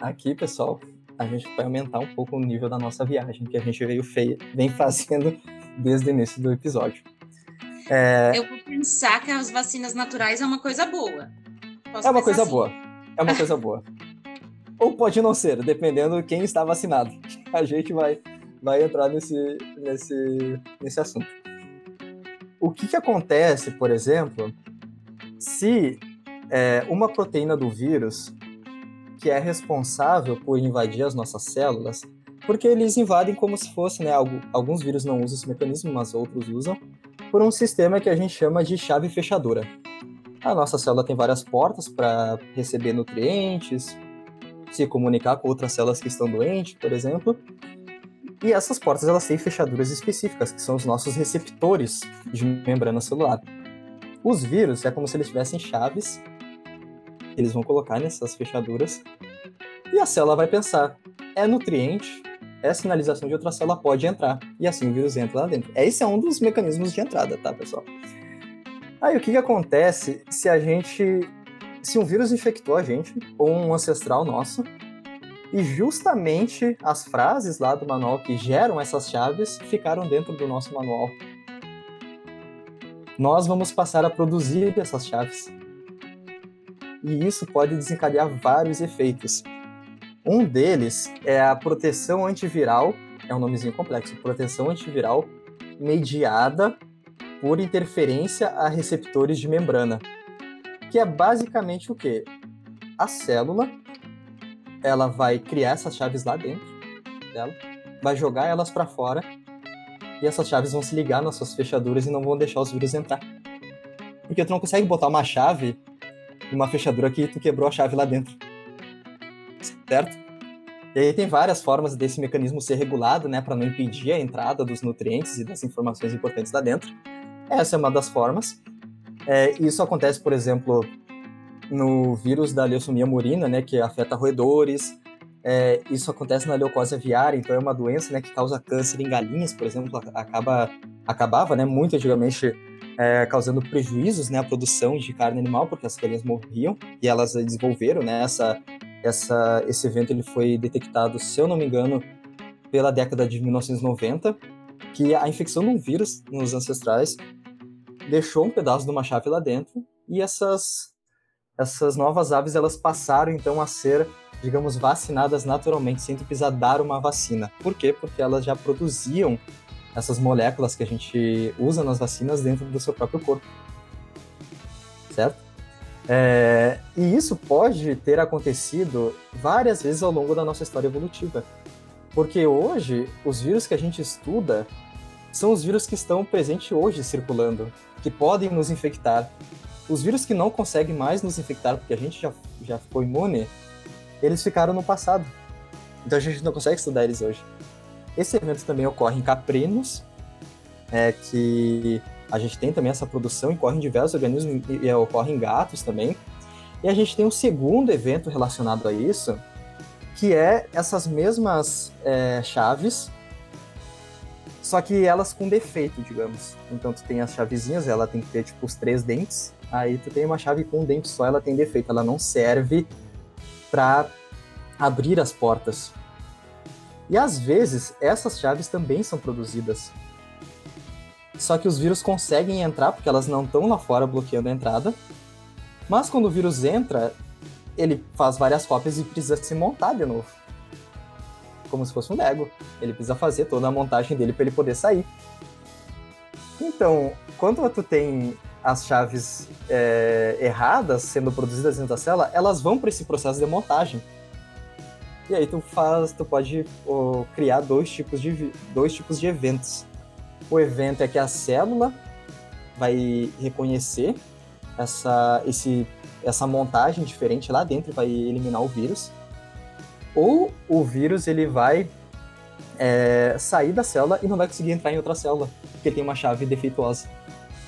aqui, pessoal, a gente vai aumentar um pouco o nível da nossa viagem, que a gente veio feia, vem fazendo desde o início do episódio. É... Eu vou pensar que as vacinas naturais é uma coisa boa. Posso é uma coisa assim. boa. É uma coisa boa. Ou pode não ser, dependendo de quem está vacinado. A gente vai, vai entrar nesse, nesse, nesse assunto. O que, que acontece, por exemplo, se é, uma proteína do vírus que é responsável por invadir as nossas células, porque eles invadem como se fosse, né, algo, alguns vírus não usam esse mecanismo, mas outros usam, por um sistema que a gente chama de chave fechadura. A nossa célula tem várias portas para receber nutrientes, se comunicar com outras células que estão doentes, por exemplo. E essas portas elas têm fechaduras específicas, que são os nossos receptores de membrana celular. Os vírus é como se eles tivessem chaves, eles vão colocar nessas fechaduras, e a célula vai pensar: é nutriente, é sinalização de outra célula, pode entrar. E assim o vírus entra lá dentro. Esse é um dos mecanismos de entrada, tá, pessoal? Aí o que, que acontece se a gente. Se um vírus infectou a gente, ou um ancestral nosso, e justamente as frases lá do manual que geram essas chaves ficaram dentro do nosso manual. Nós vamos passar a produzir essas chaves. E isso pode desencadear vários efeitos. Um deles é a proteção antiviral, é um nomezinho complexo, proteção antiviral mediada por interferência a receptores de membrana, que é basicamente o que? A célula, ela vai criar essas chaves lá dentro dela, vai jogar elas para fora e essas chaves vão se ligar nas suas fechaduras e não vão deixar os vírus entrar. Porque tu não consegue botar uma chave numa fechadura que tu quebrou a chave lá dentro. Certo? E aí tem várias formas desse mecanismo ser regulado, né, para não impedir a entrada dos nutrientes e das informações importantes lá dentro. Essa é uma das formas. É, isso acontece, por exemplo, no vírus da leucemia murina, né, que afeta roedores. É, isso acontece na leucose aviária, então é uma doença né, que causa câncer em galinhas, por exemplo, acaba, acabava né, muito antigamente é, causando prejuízos né, à produção de carne animal, porque as galinhas morriam e elas desenvolveram né, essa, essa, esse evento ele foi detectado, se eu não me engano, pela década de 1990, que a infecção de um vírus nos ancestrais deixou um pedaço de uma chave lá dentro e essas essas novas aves elas passaram então a ser, digamos, vacinadas naturalmente sem precisar dar uma vacina. Por quê? Porque elas já produziam essas moléculas que a gente usa nas vacinas dentro do seu próprio corpo. Certo? É, e isso pode ter acontecido várias vezes ao longo da nossa história evolutiva. Porque hoje, os vírus que a gente estuda são os vírus que estão presentes hoje circulando, que podem nos infectar. Os vírus que não conseguem mais nos infectar, porque a gente já, já foi imune, eles ficaram no passado. Então a gente não consegue estudar eles hoje. Esse evento também ocorre em caprinos, é, que a gente tem também essa produção, ocorre em diversos organismos e, e ocorre em gatos também. E a gente tem um segundo evento relacionado a isso, que é essas mesmas é, chaves só que elas com defeito, digamos. Então tu tem as chavezinhas, ela tem que ter tipo os três dentes. Aí tu tem uma chave com um dente só, ela tem defeito, ela não serve para abrir as portas. E às vezes essas chaves também são produzidas. Só que os vírus conseguem entrar porque elas não estão lá fora bloqueando a entrada. Mas quando o vírus entra, ele faz várias cópias e precisa se montar de novo como se fosse um Lego. Ele precisa fazer toda a montagem dele para ele poder sair. Então, quando tu tem as chaves é, erradas sendo produzidas dentro da célula, elas vão para esse processo de montagem. E aí tu faz, tu pode criar dois tipos de dois tipos de eventos. O evento é que a célula vai reconhecer essa esse essa montagem diferente lá dentro, vai eliminar o vírus ou o vírus ele vai é, sair da célula e não vai conseguir entrar em outra célula, porque tem uma chave defeituosa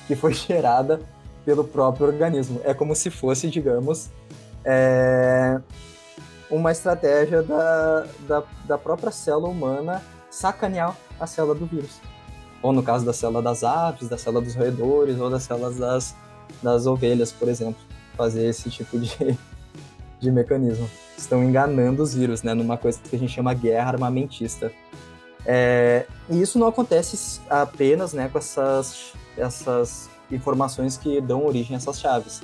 que foi gerada pelo próprio organismo. É como se fosse, digamos, é, uma estratégia da, da, da própria célula humana sacanear a célula do vírus. Ou no caso da célula das aves, da célula dos roedores, ou das células das, das ovelhas, por exemplo. Fazer esse tipo de, de mecanismo estão enganando os vírus, né, numa coisa que a gente chama guerra armamentista. É, e isso não acontece apenas né, com essas, essas informações que dão origem a essas chaves.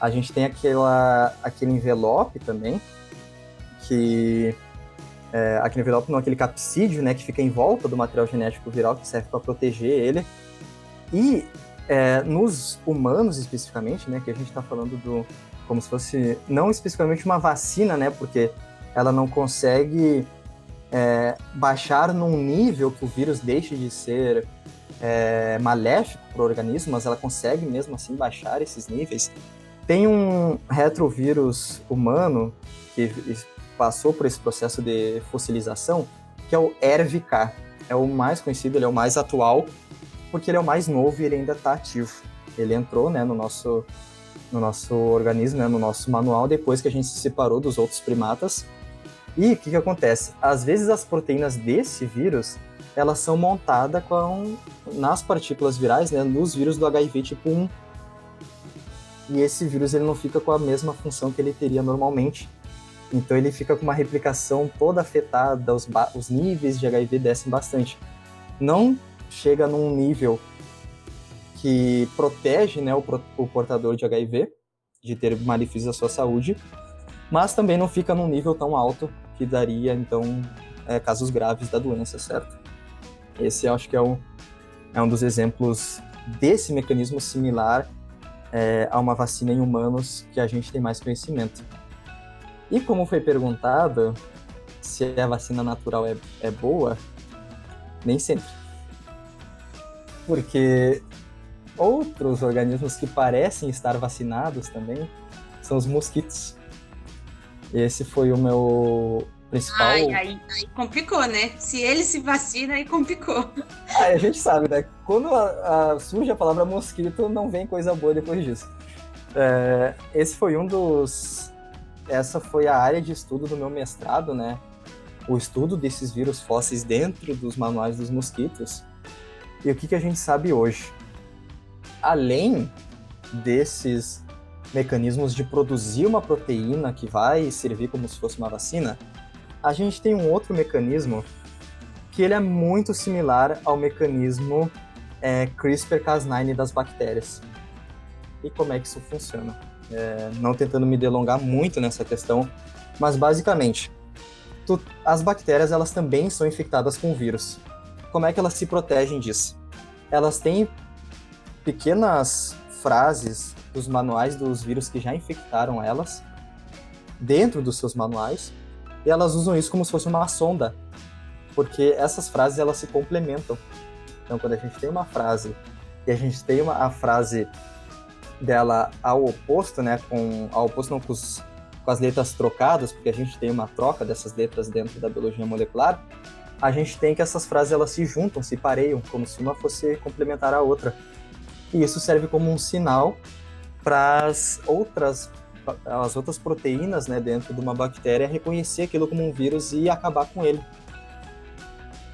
A gente tem aquela, aquele envelope também, que é, aquele envelope não, aquele capsídeo, né, que fica em volta do material genético viral, que serve para proteger ele. E é, nos humanos, especificamente, né, que a gente está falando do como se fosse, não especificamente uma vacina, né, porque ela não consegue é, baixar num nível que o vírus deixe de ser é, maléfico para o organismo, mas ela consegue mesmo assim baixar esses níveis. Tem um retrovírus humano que passou por esse processo de fossilização, que é o ERV-K. É o mais conhecido, ele é o mais atual, porque ele é o mais novo e ele ainda está ativo. Ele entrou né, no, nosso, no nosso organismo, né, no nosso manual, depois que a gente se separou dos outros primatas. E o que, que acontece? Às vezes as proteínas desse vírus elas são montadas com, nas partículas virais, né, nos vírus do HIV tipo 1. E esse vírus ele não fica com a mesma função que ele teria normalmente. Então ele fica com uma replicação toda afetada, os, os níveis de HIV descem bastante. Não chega num nível que protege né, o, o portador de HIV de ter malefícios à sua saúde, mas também não fica num nível tão alto que daria, então, é, casos graves da doença, certo? Esse eu acho que é um, é um dos exemplos desse mecanismo similar é, a uma vacina em humanos que a gente tem mais conhecimento. E como foi perguntado se a vacina natural é, é boa, nem sempre. Porque outros organismos que parecem estar vacinados também são os mosquitos. Esse foi o meu principal. Ai, aí, aí complicou, né? Se ele se vacina, aí complicou. Aí a gente sabe, né? Quando a, a, surge a palavra mosquito, não vem coisa boa depois disso. É, esse foi um dos. Essa foi a área de estudo do meu mestrado, né? O estudo desses vírus fósseis dentro dos manuais dos mosquitos. E o que, que a gente sabe hoje? Além desses mecanismos de produzir uma proteína que vai servir como se fosse uma vacina, a gente tem um outro mecanismo que ele é muito similar ao mecanismo é, CRISPR-Cas9 das bactérias. E como é que isso funciona? É, não tentando me delongar muito nessa questão, mas basicamente, tu, as bactérias elas também são infectadas com vírus. Como é que elas se protegem disso? Elas têm pequenas frases dos manuais dos vírus que já infectaram elas dentro dos seus manuais e elas usam isso como se fosse uma sonda, porque essas frases elas se complementam. Então, quando a gente tem uma frase e a gente tem uma, a frase dela ao oposto, né, com ao oposto não com, os, com as letras trocadas, porque a gente tem uma troca dessas letras dentro da biologia molecular, a gente tem que essas frases elas se juntam, se pareiam, como se uma fosse complementar a outra. E isso serve como um sinal para as outras as outras proteínas né, dentro de uma bactéria reconhecer aquilo como um vírus e acabar com ele.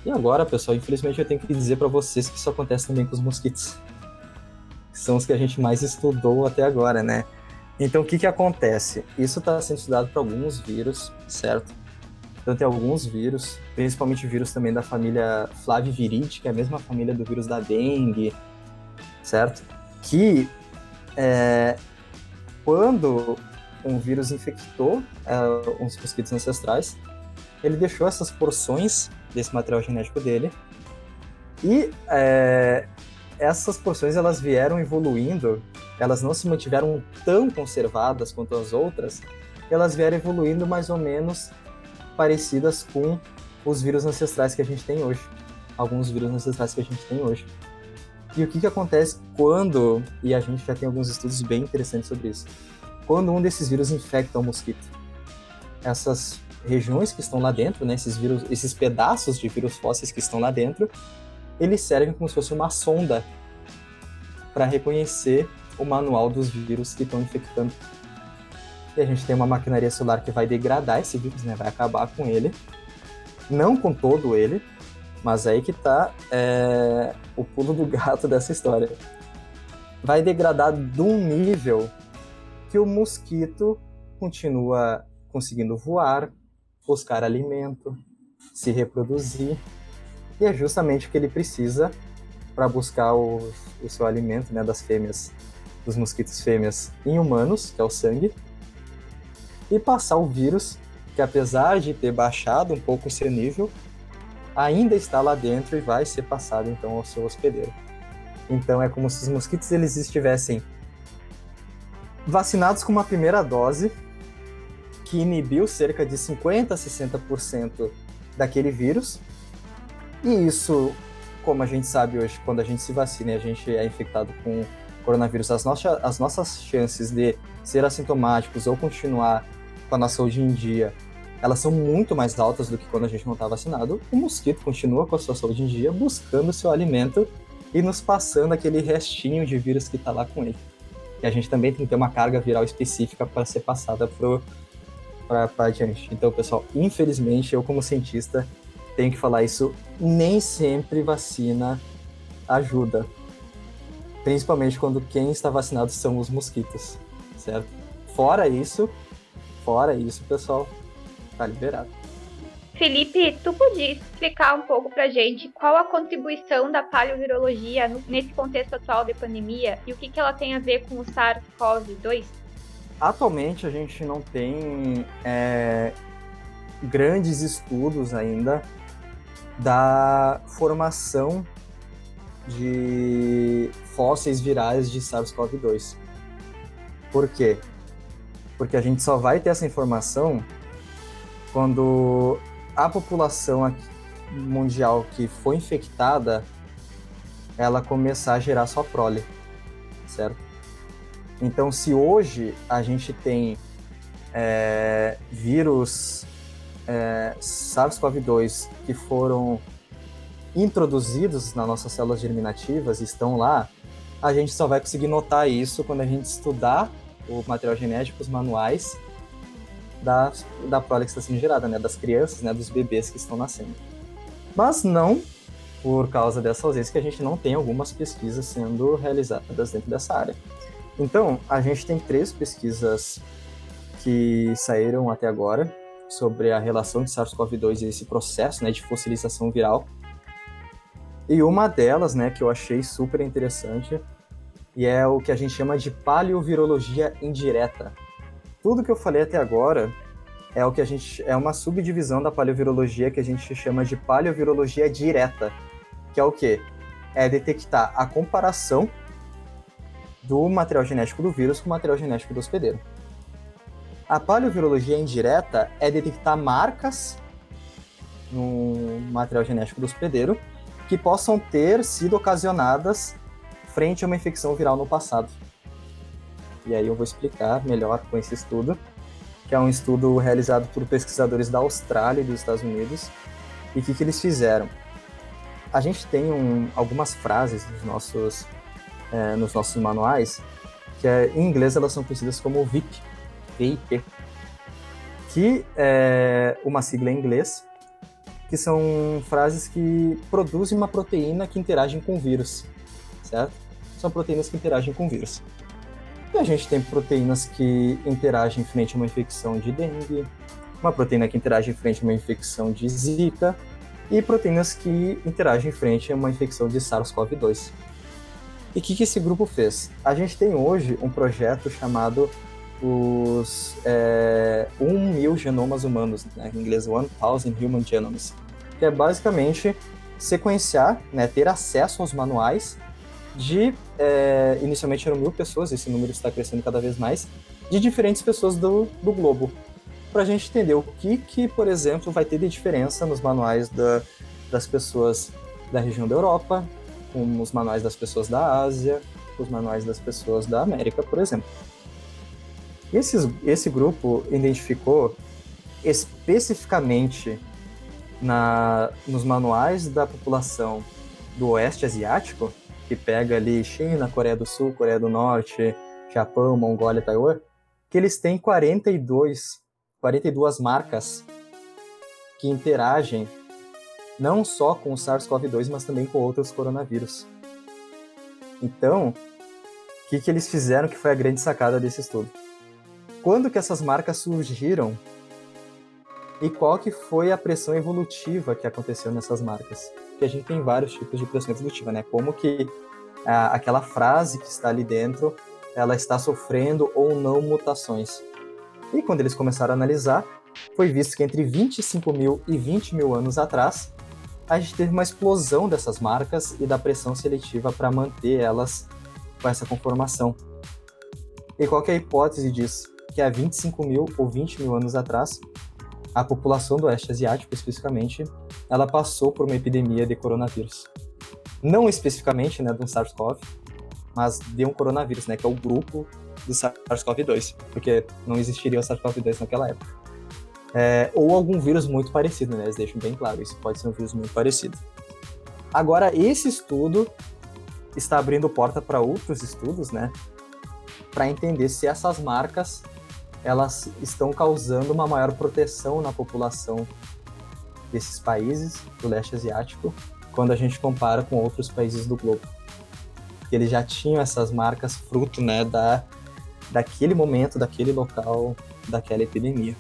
E agora, pessoal, infelizmente eu tenho que dizer para vocês que isso acontece também com os mosquitos. são os que a gente mais estudou até agora, né? Então, o que que acontece? Isso está sendo estudado para alguns vírus, certo? Então, tem alguns vírus, principalmente vírus também da família Flaviviridae, que é a mesma família do vírus da dengue, certo? Que é, quando um vírus infectou uh, uns mosquitos ancestrais, ele deixou essas porções desse material genético dele e é, essas porções elas vieram evoluindo, elas não se mantiveram tão conservadas quanto as outras, elas vieram evoluindo mais ou menos parecidas com os vírus ancestrais que a gente tem hoje, alguns vírus ancestrais que a gente tem hoje. E o que, que acontece quando, e a gente já tem alguns estudos bem interessantes sobre isso, quando um desses vírus infecta o mosquito? Essas regiões que estão lá dentro, né, esses, vírus, esses pedaços de vírus fósseis que estão lá dentro, eles servem como se fosse uma sonda para reconhecer o manual dos vírus que estão infectando. E a gente tem uma maquinaria celular que vai degradar esse vírus, né, vai acabar com ele, não com todo ele, mas aí que tá é, o pulo do gato dessa história. Vai degradar de um nível que o mosquito continua conseguindo voar, buscar alimento, se reproduzir. E é justamente o que ele precisa para buscar o, o seu alimento né, das fêmeas, dos mosquitos fêmeas em humanos, que é o sangue, e passar o vírus que apesar de ter baixado um pouco o seu nível, ainda está lá dentro e vai ser passado então ao seu hospedeiro. Então é como se os mosquitos eles estivessem vacinados com uma primeira dose que inibiu cerca de 50 a 60% daquele vírus. E isso, como a gente sabe hoje, quando a gente se vacina e a gente é infectado com coronavírus, as, nossas as nossas chances de ser assintomáticos ou continuar com a nossa saúde em dia, elas são muito mais altas do que quando a gente não está vacinado. O mosquito continua com a sua saúde em dia, buscando seu alimento e nos passando aquele restinho de vírus que está lá com ele. E a gente também tem que ter uma carga viral específica para ser passada para adiante. Então, pessoal, infelizmente, eu como cientista tenho que falar isso, nem sempre vacina ajuda. Principalmente quando quem está vacinado são os mosquitos, certo? Fora isso, fora isso, pessoal, tá liberado. Felipe, tu podia explicar um pouco pra gente qual a contribuição da paleovirologia nesse contexto atual de pandemia e o que, que ela tem a ver com o SARS-CoV-2? Atualmente a gente não tem é, grandes estudos ainda da formação de fósseis virais de SARS-CoV-2. Por quê? Porque a gente só vai ter essa informação quando a população mundial que foi infectada ela começar a gerar sua prole, certo? Então, se hoje a gente tem é, vírus é, SARS-CoV-2 que foram introduzidos nas nossas células germinativas, estão lá, a gente só vai conseguir notar isso quando a gente estudar o material genético, os manuais da, da prole que está sendo gerada, né, das crianças, né, dos bebês que estão nascendo. Mas não por causa dessa ausência que a gente não tem algumas pesquisas sendo realizadas dentro dessa área. Então, a gente tem três pesquisas que saíram até agora sobre a relação de SARS-CoV-2 e esse processo né, de fossilização viral. E uma delas, né, que eu achei super interessante, e é o que a gente chama de paleovirologia indireta, tudo que eu falei até agora é o que a gente é uma subdivisão da paleovirologia que a gente chama de paleovirologia direta, que é o quê? É detectar a comparação do material genético do vírus com o material genético do hospedeiro. A paleovirologia indireta é detectar marcas no material genético do hospedeiro que possam ter sido ocasionadas frente a uma infecção viral no passado. E aí eu vou explicar melhor com esse estudo, que é um estudo realizado por pesquisadores da Austrália e dos Estados Unidos. E o que, que eles fizeram? A gente tem um, algumas frases nos nossos, é, nos nossos manuais, que é, em inglês elas são conhecidas como VIP, VIP, que é uma sigla em inglês, que são frases que produzem uma proteína que interagem com o vírus, certo? São proteínas que interagem com o vírus. E a gente tem proteínas que interagem frente a uma infecção de dengue, uma proteína que interage frente a uma infecção de Zika e proteínas que interagem frente a uma infecção de SARS-CoV-2. E o que, que, esse grupo fez? A gente tem hoje um projeto chamado os é, 1 mil genomas humanos, né, em inglês 1000 Human Genomes, que é basicamente sequenciar, né, ter acesso aos manuais de é, inicialmente eram mil pessoas, esse número está crescendo cada vez mais, de diferentes pessoas do, do globo. Para a gente entender o que, que, por exemplo, vai ter de diferença nos manuais da, das pessoas da região da Europa, com os manuais das pessoas da Ásia, com os manuais das pessoas da América, por exemplo. Esse, esse grupo identificou especificamente na, nos manuais da população do Oeste Asiático que pega ali China, Coreia do Sul, Coreia do Norte, Japão, Mongólia, Taiwan, que eles têm 42, 42 marcas que interagem não só com o SARS-CoV-2, mas também com outros coronavírus. Então, o que, que eles fizeram que foi a grande sacada desse estudo? Quando que essas marcas surgiram e qual que foi a pressão evolutiva que aconteceu nessas marcas? que a gente tem vários tipos de pressão evolutiva, né? Como que a, aquela frase que está ali dentro, ela está sofrendo ou não mutações. E quando eles começaram a analisar, foi visto que entre 25 mil e 20 mil anos atrás, a gente teve uma explosão dessas marcas e da pressão seletiva para manter elas com essa conformação. E qual é a hipótese disso? Que há 25 mil ou 20 mil anos atrás, a população do Oeste Asiático, especificamente, ela passou por uma epidemia de coronavírus. Não especificamente né, um SARS-CoV, mas de um coronavírus, né, que é o grupo do SARS-CoV-2, porque não existiria o SARS-CoV-2 naquela época. É, ou algum vírus muito parecido, né? Eles deixam bem claro, isso pode ser um vírus muito parecido. Agora, esse estudo está abrindo porta para outros estudos, né? Para entender se essas marcas elas estão causando uma maior proteção na população desses países do leste asiático quando a gente compara com outros países do globo. Eles já tinham essas marcas fruto, né, da daquele momento, daquele local, daquela epidemia.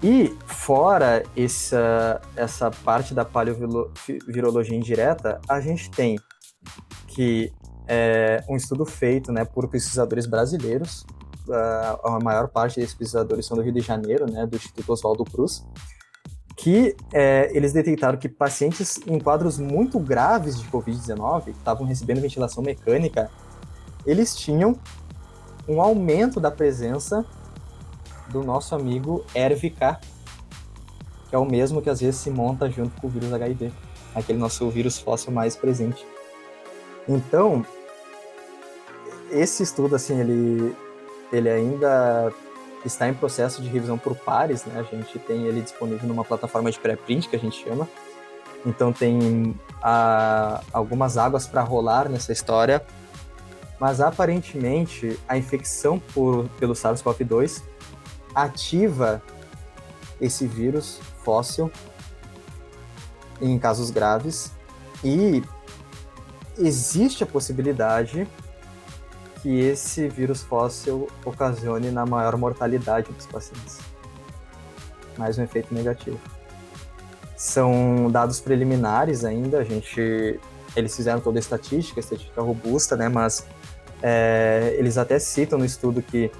E fora essa, essa parte da paleovirologia indireta, a gente tem que é um estudo feito né, por pesquisadores brasileiros, a, maior parte desses pesquisadores são do Rio de Janeiro, né, do Instituto Oswaldo Cruz, que é, eles detectaram que pacientes em quadros muito graves de Covid-19, que estavam recebendo ventilação mecânica, eles tinham um aumento da presença do nosso amigo RVK, que é o mesmo que às vezes se monta junto com o vírus HIV, aquele nosso vírus fóssil mais presente. Então, esse estudo, assim, ele, ele ainda está em processo de revisão por pares, né? A gente tem ele disponível numa plataforma de pré-print, que a gente chama. Então, tem a, algumas águas para rolar nessa história, mas aparentemente a infecção por, pelo SARS-CoV-2 ativa esse vírus fóssil em casos graves e existe a possibilidade que esse vírus fóssil ocasione na maior mortalidade dos pacientes. Mais um efeito negativo. São dados preliminares ainda, a gente eles fizeram toda a estatística, a estatística robusta, né, mas é, eles até citam no estudo que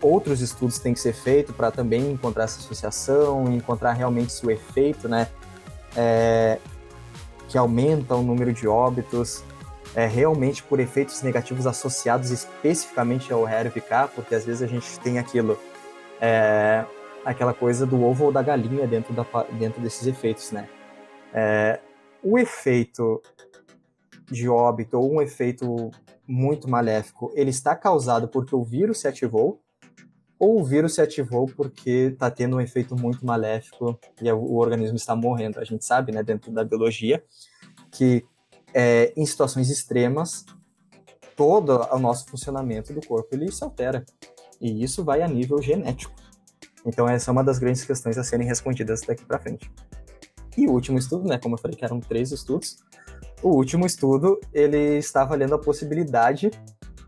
outros estudos têm que ser feitos para também encontrar essa associação, encontrar realmente o efeito, né, é, que aumenta o número de óbitos, é, realmente por efeitos negativos associados especificamente ao RVK, porque às vezes a gente tem aquilo, é, aquela coisa do ovo ou da galinha dentro, da, dentro desses efeitos, né. É, o efeito de óbito ou um efeito muito maléfico, ele está causado porque o vírus se ativou, ou o vírus se ativou porque está tendo um efeito muito maléfico e o organismo está morrendo. A gente sabe, né, dentro da biologia, que é, em situações extremas, todo o nosso funcionamento do corpo ele se altera. E isso vai a nível genético. Então essa é uma das grandes questões a serem respondidas daqui para frente. E o último estudo, né, como eu falei que eram três estudos, o último estudo ele está avaliando a possibilidade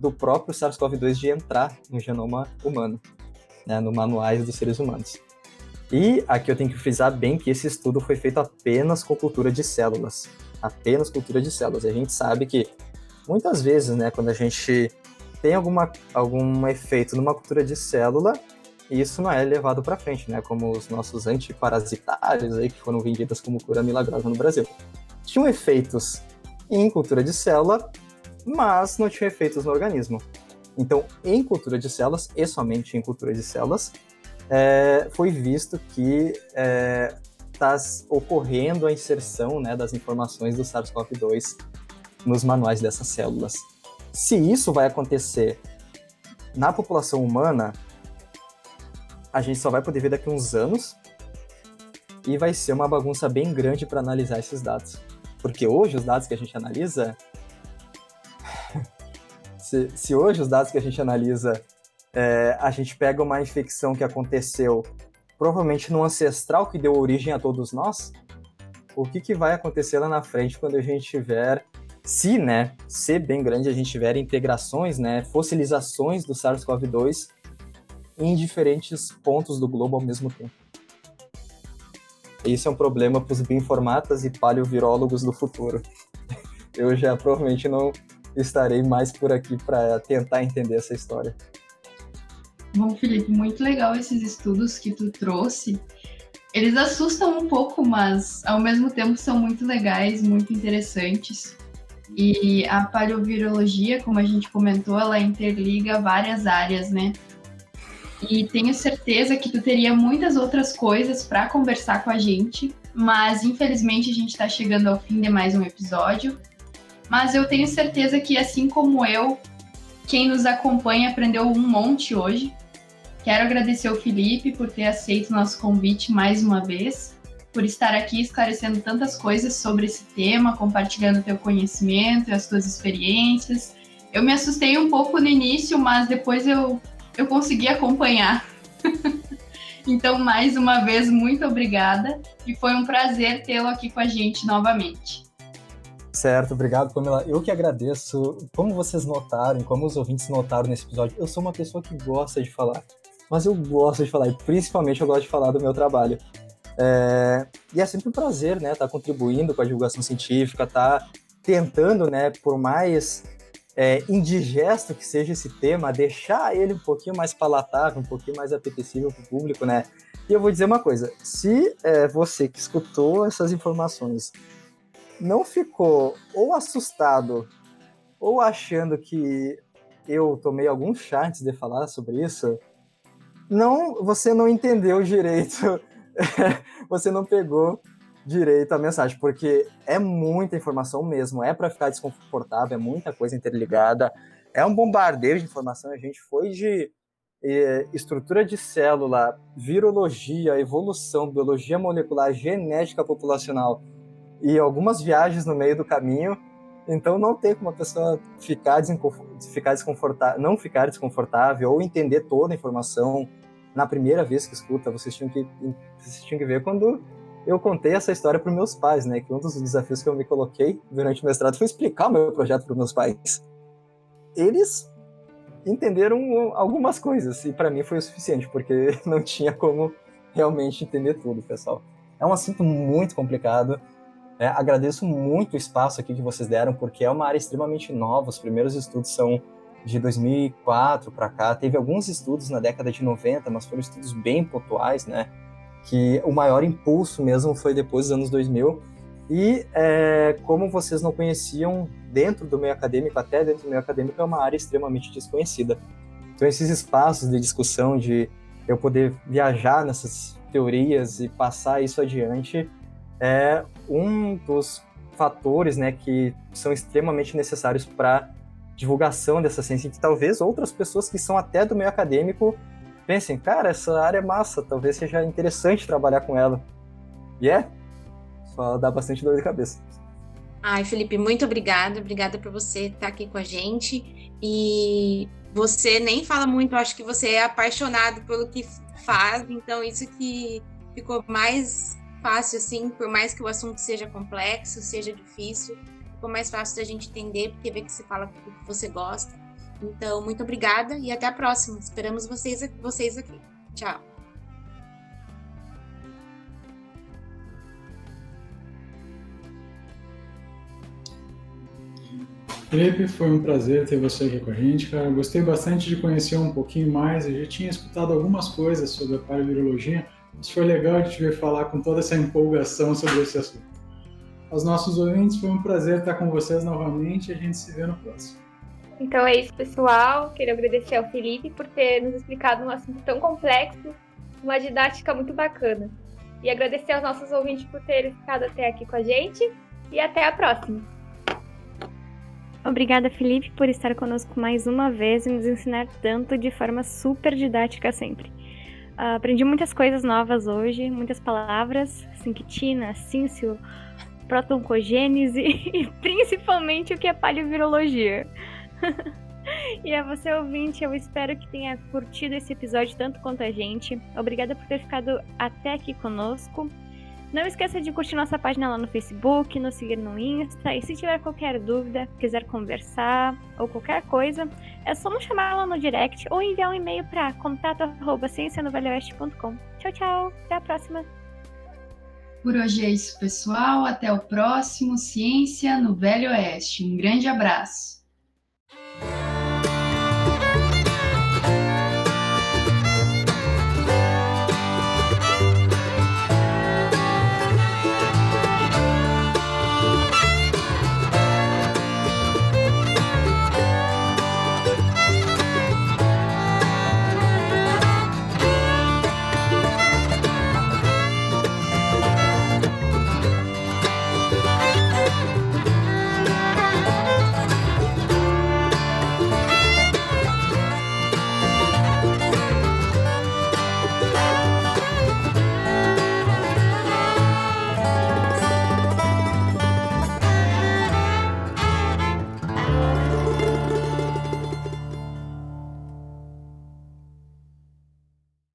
do próprio SARS-CoV-2 de entrar no genoma humano, né, no manuais dos seres humanos. E aqui eu tenho que frisar bem que esse estudo foi feito apenas com cultura de células, apenas cultura de células. A gente sabe que muitas vezes, né, quando a gente tem alguma, algum efeito numa cultura de célula, isso não é levado para frente, né, como os nossos antiparasitários aí que foram vendidos como cura milagrosa no Brasil. Tinham efeitos em cultura de célula, mas não tinham efeitos no organismo. Então, em cultura de células, e somente em cultura de células, é, foi visto que é, tá ocorrendo a inserção né, das informações do SARS-CoV-2 nos manuais dessas células. Se isso vai acontecer na população humana, a gente só vai poder ver daqui a uns anos e vai ser uma bagunça bem grande para analisar esses dados. Porque hoje os dados que a gente analisa se, se hoje os dados que a gente analisa, é, a gente pega uma infecção que aconteceu provavelmente no ancestral que deu origem a todos nós, o que, que vai acontecer lá na frente quando a gente tiver, se, né, ser bem grande, a gente tiver integrações, né, fossilizações do SARS-CoV-2 em diferentes pontos do globo ao mesmo tempo. Esse é um problema para os bioinformatas e paleovirólogos do futuro. Eu já provavelmente não estarei mais por aqui para tentar entender essa história. Bom, Felipe, muito legal esses estudos que tu trouxe. Eles assustam um pouco, mas ao mesmo tempo são muito legais, muito interessantes. E a paleovirologia, como a gente comentou, ela interliga várias áreas, né? E tenho certeza que tu teria muitas outras coisas para conversar com a gente, mas infelizmente a gente está chegando ao fim de mais um episódio. Mas eu tenho certeza que, assim como eu, quem nos acompanha aprendeu um monte hoje. Quero agradecer ao Felipe por ter aceito nosso convite mais uma vez, por estar aqui esclarecendo tantas coisas sobre esse tema, compartilhando teu conhecimento e as tuas experiências. Eu me assustei um pouco no início, mas depois eu, eu consegui acompanhar. então, mais uma vez, muito obrigada e foi um prazer tê-lo aqui com a gente novamente. Certo, obrigado, Pamela. Eu que agradeço. Como vocês notaram, como os ouvintes notaram nesse episódio, eu sou uma pessoa que gosta de falar. Mas eu gosto de falar, e principalmente eu gosto de falar do meu trabalho. É... E é sempre um prazer, né, estar tá contribuindo com a divulgação científica, estar tá tentando, né, por mais é, indigesto que seja esse tema, deixar ele um pouquinho mais palatável, um pouquinho mais apetecível para o público, né? E eu vou dizer uma coisa: se é, você que escutou essas informações não ficou ou assustado ou achando que eu tomei algum chá antes de falar sobre isso, não, você não entendeu direito, você não pegou direito a mensagem, porque é muita informação mesmo, é para ficar desconfortável, é muita coisa interligada, é um bombardeio de informação, a gente foi de eh, estrutura de célula, virologia, evolução, biologia molecular, genética populacional, e algumas viagens no meio do caminho. Então não tem como a pessoa ficar, ficar desconfortável, não ficar desconfortável ou entender toda a informação na primeira vez que escuta. Vocês tinham que, vocês tinham que ver quando eu contei essa história para meus pais, né? Que um dos desafios que eu me coloquei durante o mestrado foi explicar o meu projeto para meus pais. Eles entenderam algumas coisas e para mim foi o suficiente, porque não tinha como realmente entender tudo, pessoal. É um assunto muito complicado é, agradeço muito o espaço aqui que vocês deram, porque é uma área extremamente nova. Os primeiros estudos são de 2004 para cá. Teve alguns estudos na década de 90, mas foram estudos bem pontuais, né? Que o maior impulso mesmo foi depois dos anos 2000. E é, como vocês não conheciam, dentro do meio acadêmico, até dentro do meio acadêmico, é uma área extremamente desconhecida. Então, esses espaços de discussão, de eu poder viajar nessas teorias e passar isso adiante, é um dos fatores né, que são extremamente necessários para divulgação dessa ciência, que talvez outras pessoas que são até do meio acadêmico pensem, cara, essa área é massa, talvez seja interessante trabalhar com ela. E é, só dá bastante dor de cabeça. Ai, Felipe, muito obrigada. Obrigada por você estar aqui com a gente. E você nem fala muito, acho que você é apaixonado pelo que faz, então isso que ficou mais fácil, assim, por mais que o assunto seja complexo, seja difícil, ficou mais fácil da gente entender, porque vê que você fala o que você gosta. Então, muito obrigada e até a próxima. Esperamos vocês, vocês aqui. Tchau. Felipe, foi um prazer ter você aqui com a gente, cara. Gostei bastante de conhecer um pouquinho mais. Eu já tinha escutado algumas coisas sobre a paleovirologia, mas foi legal te ver falar com toda essa empolgação sobre esse assunto. Aos nossos ouvintes, foi um prazer estar com vocês novamente e a gente se vê no próximo. Então é isso, pessoal. Queria agradecer ao Felipe por ter nos explicado um assunto tão complexo, uma didática muito bacana. E agradecer aos nossos ouvintes por terem ficado até aqui com a gente. E até a próxima. Obrigada, Felipe, por estar conosco mais uma vez e nos ensinar tanto de forma super didática sempre. Aprendi muitas coisas novas hoje, muitas palavras, sinquitina, sínsio, protoncogênese e principalmente o que é paleovirologia. e a você ouvinte, eu espero que tenha curtido esse episódio tanto quanto a gente. Obrigada por ter ficado até aqui conosco. Não esqueça de curtir nossa página lá no Facebook, nos seguir no Insta. E se tiver qualquer dúvida, quiser conversar ou qualquer coisa, é só nos chamar lá no direct ou enviar um e-mail para contato.ciencianovelhoeste.com. Tchau, tchau. Até a próxima. Por hoje é isso, pessoal. Até o próximo Ciência no Velho Oeste. Um grande abraço.